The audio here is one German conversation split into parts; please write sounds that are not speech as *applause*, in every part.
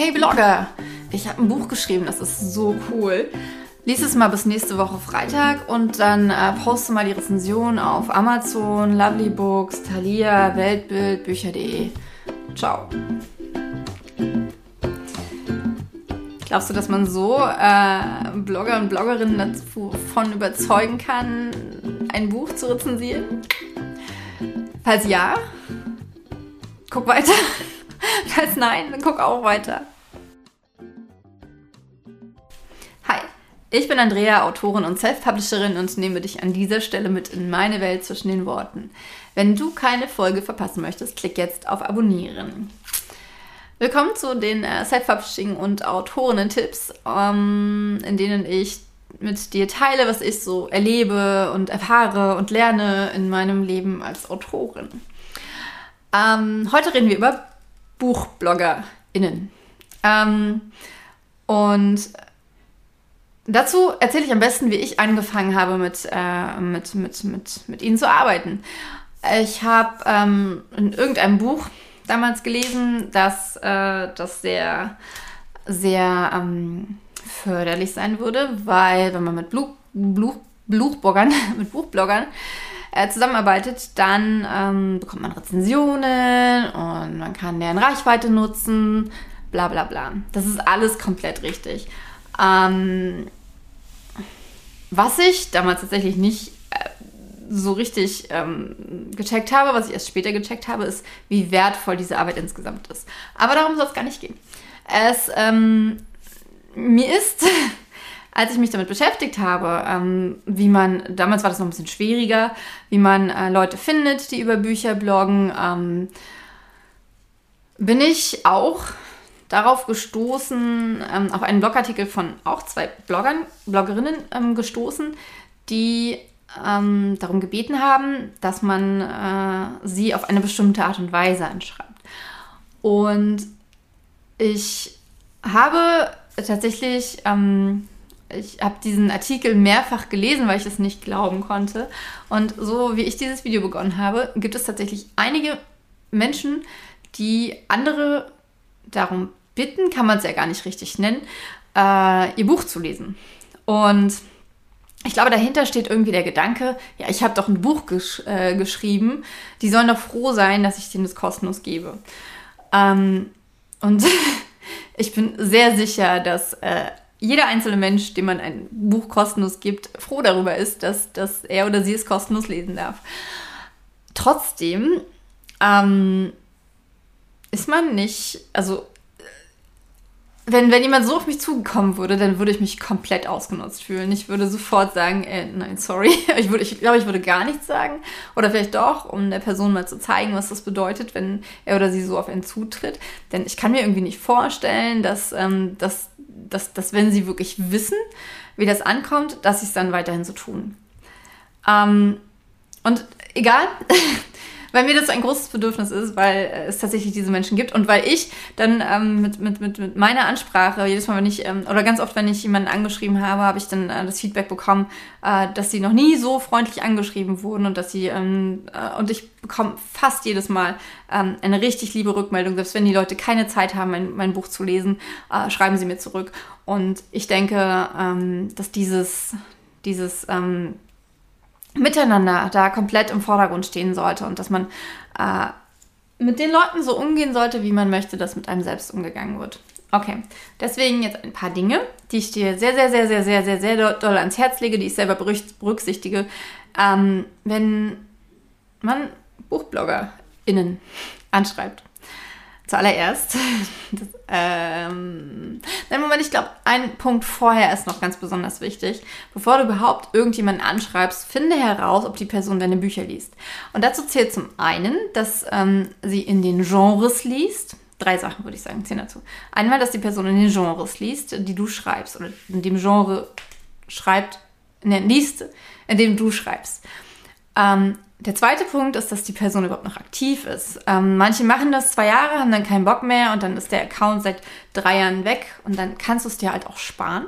Hey Blogger, ich habe ein Buch geschrieben, das ist so cool. Lies es mal bis nächste Woche Freitag und dann äh, poste mal die Rezension auf Amazon, Lovely Books, Thalia, Weltbild, Bücher.de. Ciao. Glaubst du, dass man so äh, Blogger und Bloggerinnen davon überzeugen kann, ein Buch zu rezensieren? Falls ja, guck weiter. *laughs* Falls nein, dann guck auch weiter. Hi, ich bin Andrea, Autorin und Self-Publisherin und nehme dich an dieser Stelle mit in meine Welt zwischen den Worten. Wenn du keine Folge verpassen möchtest, klick jetzt auf Abonnieren. Willkommen zu den äh, Self-Publishing und Autorinnen-Tipps, ähm, in denen ich mit dir teile, was ich so erlebe und erfahre und lerne in meinem Leben als Autorin. Ähm, heute reden wir über BuchbloggerInnen. Ähm, und dazu erzähle ich am besten, wie ich angefangen habe, mit, äh, mit, mit, mit, mit ihnen zu arbeiten. Ich habe ähm, in irgendeinem Buch damals gelesen, dass äh, das sehr, sehr ähm, förderlich sein würde, weil wenn man mit Bluch, Bluch, Bluchbloggern, *laughs* mit Buchbloggern äh, zusammenarbeitet, dann ähm, bekommt man Rezensionen und man kann deren Reichweite nutzen, bla bla bla. Das ist alles komplett richtig. Ähm, was ich damals tatsächlich nicht äh, so richtig ähm, gecheckt habe, was ich erst später gecheckt habe, ist, wie wertvoll diese Arbeit insgesamt ist. Aber darum soll es gar nicht gehen. Es, ähm, mir ist als ich mich damit beschäftigt habe, ähm, wie man, damals war das noch ein bisschen schwieriger, wie man äh, Leute findet, die über Bücher bloggen, ähm, bin ich auch darauf gestoßen, ähm, auf einen Blogartikel von auch zwei Bloggern, Bloggerinnen ähm, gestoßen, die ähm, darum gebeten haben, dass man äh, sie auf eine bestimmte Art und Weise anschreibt. Und ich habe tatsächlich ähm, ich habe diesen Artikel mehrfach gelesen, weil ich es nicht glauben konnte. Und so wie ich dieses Video begonnen habe, gibt es tatsächlich einige Menschen, die andere darum bitten, kann man es ja gar nicht richtig nennen, äh, ihr Buch zu lesen. Und ich glaube, dahinter steht irgendwie der Gedanke, ja, ich habe doch ein Buch gesch äh, geschrieben, die sollen doch froh sein, dass ich denen das kostenlos gebe. Ähm, und *laughs* ich bin sehr sicher, dass äh, jeder einzelne Mensch, dem man ein Buch kostenlos gibt, froh darüber ist, dass, dass er oder sie es kostenlos lesen darf. Trotzdem ähm, ist man nicht, also wenn, wenn jemand so auf mich zugekommen würde, dann würde ich mich komplett ausgenutzt fühlen. Ich würde sofort sagen, äh, nein, sorry. *laughs* Ich, würde, ich glaube, ich würde gar nichts sagen. Oder vielleicht doch, um der Person mal zu zeigen, was das bedeutet, wenn er oder sie so auf einen zutritt. Denn ich kann mir irgendwie nicht vorstellen, dass, ähm, dass dass, dass wenn sie wirklich wissen, wie das ankommt, dass sie es dann weiterhin so tun. Ähm, und egal, *laughs* weil mir das ein großes Bedürfnis ist, weil es tatsächlich diese Menschen gibt und weil ich dann ähm, mit, mit, mit, mit meiner Ansprache, jedes Mal, wenn ich, ähm, oder ganz oft, wenn ich jemanden angeschrieben habe, habe ich dann äh, das Feedback bekommen, äh, dass sie noch nie so freundlich angeschrieben wurden und dass sie, ähm, äh, und ich bekomme fast jedes Mal ähm, eine richtig liebe Rückmeldung, selbst wenn die Leute keine Zeit haben, mein, mein Buch zu lesen, äh, schreiben sie mir zurück. Und ich denke, ähm, dass dieses, dieses, ähm, Miteinander da komplett im Vordergrund stehen sollte und dass man äh, mit den Leuten so umgehen sollte, wie man möchte, dass mit einem selbst umgegangen wird. Okay, deswegen jetzt ein paar Dinge, die ich dir sehr, sehr, sehr, sehr, sehr, sehr, sehr doll ans Herz lege, die ich selber berücksichtige, ähm, wenn man BuchbloggerInnen anschreibt. Zuallererst, *laughs* ähm, nein, Moment, ich glaube, ein Punkt vorher ist noch ganz besonders wichtig. Bevor du überhaupt irgendjemanden anschreibst, finde heraus, ob die Person deine Bücher liest. Und dazu zählt zum einen, dass ähm, sie in den Genres liest. Drei Sachen würde ich sagen, zählen dazu. Einmal, dass die Person in den Genres liest, die du schreibst, oder in dem Genre schreibt, ne, liest, in dem du schreibst. Ähm, der zweite Punkt ist, dass die Person überhaupt noch aktiv ist. Ähm, manche machen das zwei Jahre, haben dann keinen Bock mehr und dann ist der Account seit drei Jahren weg und dann kannst du es dir halt auch sparen.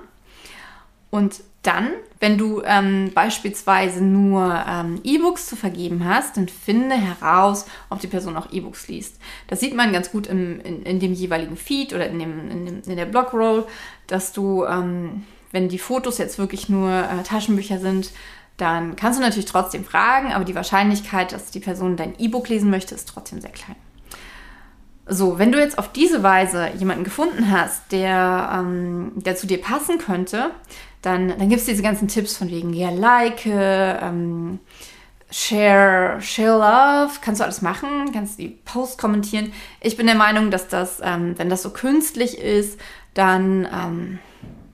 Und dann, wenn du ähm, beispielsweise nur ähm, E-Books zu vergeben hast, dann finde heraus, ob die Person auch E-Books liest. Das sieht man ganz gut im, in, in, dem jeweiligen Feed oder in, dem, in, dem, in der Blogroll, dass du, ähm, wenn die Fotos jetzt wirklich nur äh, Taschenbücher sind, dann kannst du natürlich trotzdem fragen, aber die Wahrscheinlichkeit, dass die Person dein E-Book lesen möchte, ist trotzdem sehr klein. So, wenn du jetzt auf diese Weise jemanden gefunden hast, der, ähm, der zu dir passen könnte, dann, dann gibt es diese ganzen Tipps von wegen, ja, like, ähm, share, share love, kannst du alles machen, kannst die Post kommentieren. Ich bin der Meinung, dass das, ähm, wenn das so künstlich ist, dann, ähm,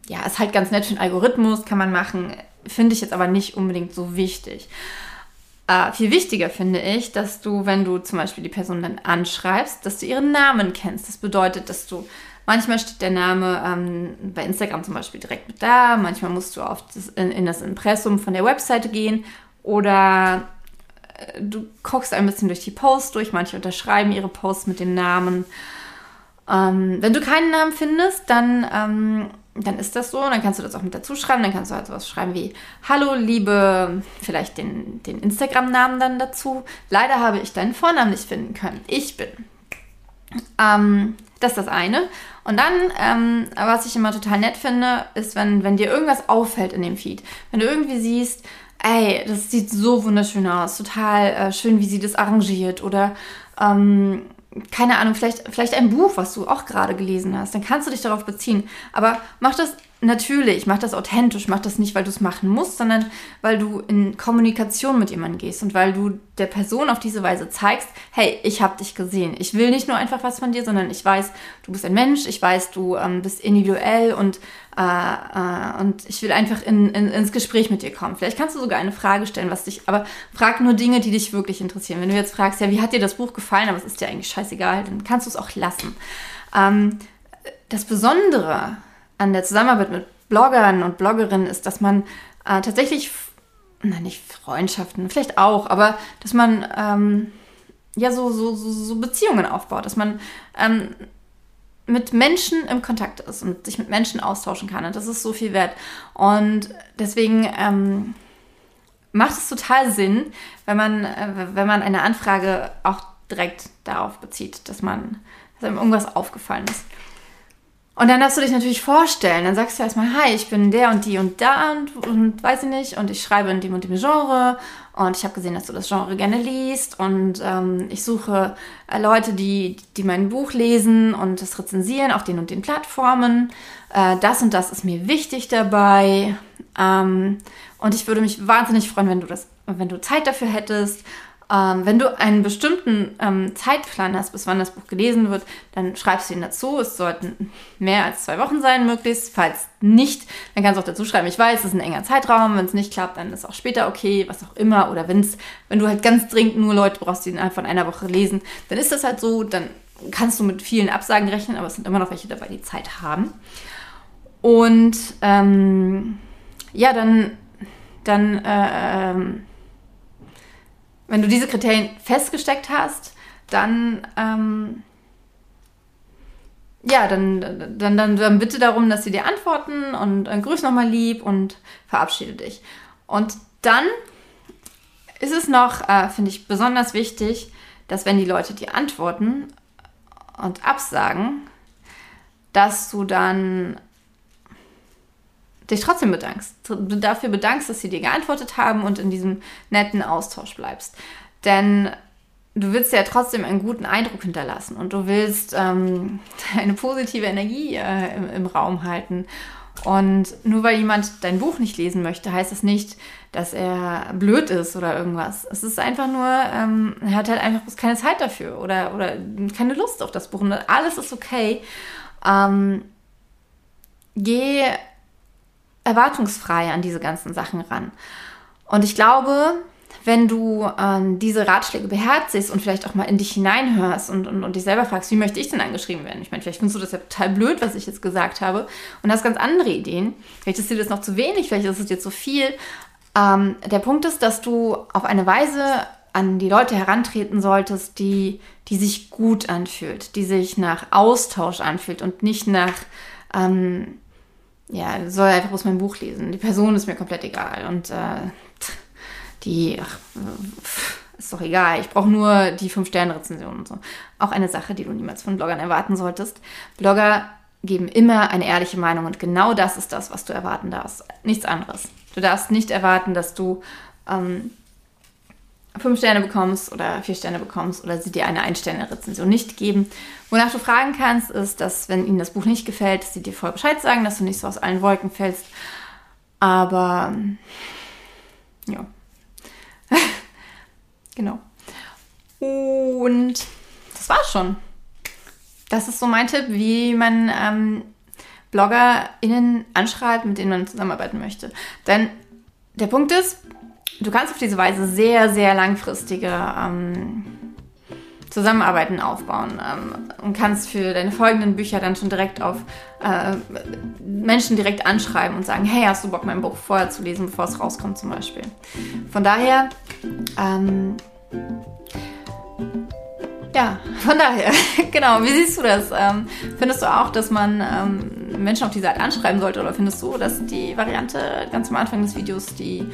ja, ist halt ganz nett für den Algorithmus, kann man machen, finde ich jetzt aber nicht unbedingt so wichtig. Äh, viel wichtiger finde ich, dass du, wenn du zum Beispiel die Person dann anschreibst, dass du ihren Namen kennst. Das bedeutet, dass du Manchmal steht der Name ähm, bei Instagram zum Beispiel direkt mit da. Manchmal musst du auf das, in, in, das Impressum von der Webseite gehen oder äh, du guckst ein bisschen durch die Posts durch. Manche unterschreiben ihre Posts mit dem Namen. Ähm, wenn du keinen Namen findest, dann, ähm, dann ist das so. Dann kannst du das auch mit dazu schreiben. Dann kannst du halt sowas schreiben wie Hallo, liebe, vielleicht den, den Instagram-Namen dann dazu. Leider habe ich deinen Vornamen nicht finden können. Ich bin. Ähm, das ist das eine. Und dann, ähm, was ich immer total nett finde, ist, wenn, wenn dir irgendwas auffällt in dem Feed. Wenn du irgendwie siehst, ey, das sieht so wunderschön aus, total äh, schön, wie sie das arrangiert. Oder, ähm, keine Ahnung, vielleicht, vielleicht ein Buch, was du auch gerade gelesen hast, dann kannst du dich darauf beziehen. Aber mach das natürlich, mach das authentisch, mach das nicht, weil du es machen musst, sondern weil du in Kommunikation mit jemandem gehst und weil du der Person auf diese Weise zeigst, hey, ich habe dich gesehen. Ich will nicht nur einfach was von dir, sondern ich weiß, du bist ein Mensch, ich weiß, du ähm, bist individuell und, äh, äh, und ich will einfach in, in, ins Gespräch mit dir kommen. Vielleicht kannst du sogar eine Frage stellen, was dich, aber frag nur Dinge, die dich wirklich interessieren. Wenn du jetzt fragst, ja, wie hat dir das Buch gefallen, aber es ist dir eigentlich scheißegal, dann kannst du es auch lassen. Ähm, das Besondere an der Zusammenarbeit mit Bloggern und Bloggerinnen ist, dass man äh, tatsächlich, na nicht Freundschaften, vielleicht auch, aber dass man ähm, ja so, so, so, Beziehungen aufbaut, dass man ähm, mit Menschen im Kontakt ist und sich mit Menschen austauschen kann. Und das ist so viel wert. Und deswegen ähm, macht es total Sinn, wenn man, äh, wenn man eine Anfrage auch direkt darauf bezieht, dass man, dass einem irgendwas aufgefallen ist. Und dann darfst du dich natürlich vorstellen. Dann sagst du erstmal, hi, ich bin der und die und da und, und weiß ich nicht. Und ich schreibe in dem und dem Genre. Und ich habe gesehen, dass du das Genre gerne liest. Und ähm, ich suche äh, Leute, die, die mein Buch lesen und das rezensieren auf den und den Plattformen. Äh, das und das ist mir wichtig dabei. Ähm, und ich würde mich wahnsinnig freuen, wenn du das, wenn du Zeit dafür hättest. Ähm, wenn du einen bestimmten ähm, Zeitplan hast, bis wann das Buch gelesen wird, dann schreibst du ihn dazu. Es sollten mehr als zwei Wochen sein, möglichst. Falls nicht, dann kannst du auch dazu schreiben, ich weiß, es ist ein enger Zeitraum. Wenn es nicht klappt, dann ist auch später okay, was auch immer. Oder wenn's, wenn du halt ganz dringend nur Leute brauchst, die innerhalb von einer Woche lesen, dann ist das halt so. Dann kannst du mit vielen Absagen rechnen, aber es sind immer noch welche dabei, die Zeit haben. Und ähm, ja, dann, dann äh, ähm, wenn du diese Kriterien festgesteckt hast, dann, ähm, ja, dann, dann, dann, dann bitte darum, dass sie dir antworten und äh, grüß nochmal lieb und verabschiede dich. Und dann ist es noch, äh, finde ich, besonders wichtig, dass wenn die Leute dir antworten und absagen, dass du dann dich trotzdem bedankst. Dafür bedankst, dass sie dir geantwortet haben und in diesem netten Austausch bleibst. Denn du willst ja trotzdem einen guten Eindruck hinterlassen und du willst ähm, *laughs* eine positive Energie äh, im, im, Raum halten. Und nur weil jemand dein Buch nicht lesen möchte, heißt das nicht, dass er blöd ist oder irgendwas. Es ist einfach nur, ähm, er hat halt einfach keine Zeit dafür oder, oder keine Lust auf das Buch. Und alles ist okay. Ähm, geh erwartungsfrei an diese ganzen Sachen ran. Und ich glaube, wenn du ähm, diese Ratschläge beherzigst und vielleicht auch mal in dich hineinhörst und, und, und dich selber fragst, wie möchte ich denn angeschrieben werden? Ich meine, vielleicht findest du das ja total blöd, was ich jetzt gesagt habe und hast ganz andere Ideen. Vielleicht ist dir das noch zu wenig, vielleicht ist es dir zu viel. Ähm, der Punkt ist, dass du auf eine Weise an die Leute herantreten solltest, die, die sich gut anfühlt, die sich nach Austausch anfühlt und nicht nach ähm, ja, soll einfach bloß mein Buch lesen. Die Person ist mir komplett egal. Und äh, die, ach, ist doch egal. Ich brauche nur die 5-Sterne-Rezension und so. Auch eine Sache, die du niemals von Bloggern erwarten solltest. Blogger geben immer eine ehrliche Meinung und genau das ist das, was du erwarten darfst. Nichts anderes. Du darfst nicht erwarten, dass du ähm, fünf Sterne bekommst oder vier Sterne bekommst oder sie dir eine Ein-Sterne-Rezension nicht geben. Wonach du fragen kannst, ist, dass, wenn ihnen das Buch nicht gefällt, dass sie dir voll Bescheid sagen, dass du nicht so aus allen Wolken fällst. Aber ja. *laughs* genau. Und das war's schon. Das ist so mein Tipp, wie man ähm, BloggerInnen anschreibt, mit denen man zusammenarbeiten möchte. Denn der Punkt ist, du kannst auf diese Weise sehr, sehr langfristige ähm, Zusammenarbeiten aufbauen ähm, und kannst für deine folgenden Bücher dann schon direkt auf äh, Menschen direkt anschreiben und sagen, hey, hast du Bock, mein Buch vorher zu lesen, bevor es rauskommt zum Beispiel. Von daher, ähm, ja, von daher, *laughs* genau, wie siehst du das? Ähm, findest du auch, dass man ähm, Menschen auf die Seite anschreiben sollte oder findest du, dass die Variante ganz am Anfang des Videos die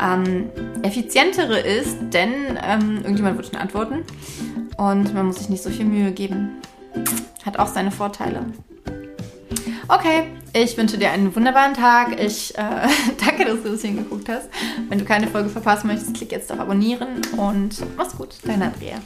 ähm, effizientere ist, denn ähm, irgendjemand wird schon antworten und man muss sich nicht so viel Mühe geben. Hat auch seine Vorteile. Okay, ich wünsche dir einen wunderbaren Tag. Ich äh, *laughs* danke, dass du das hingeguckt hast. Wenn du keine Folge verpassen möchtest, klick jetzt auf Abonnieren und mach's gut. Deine Andrea.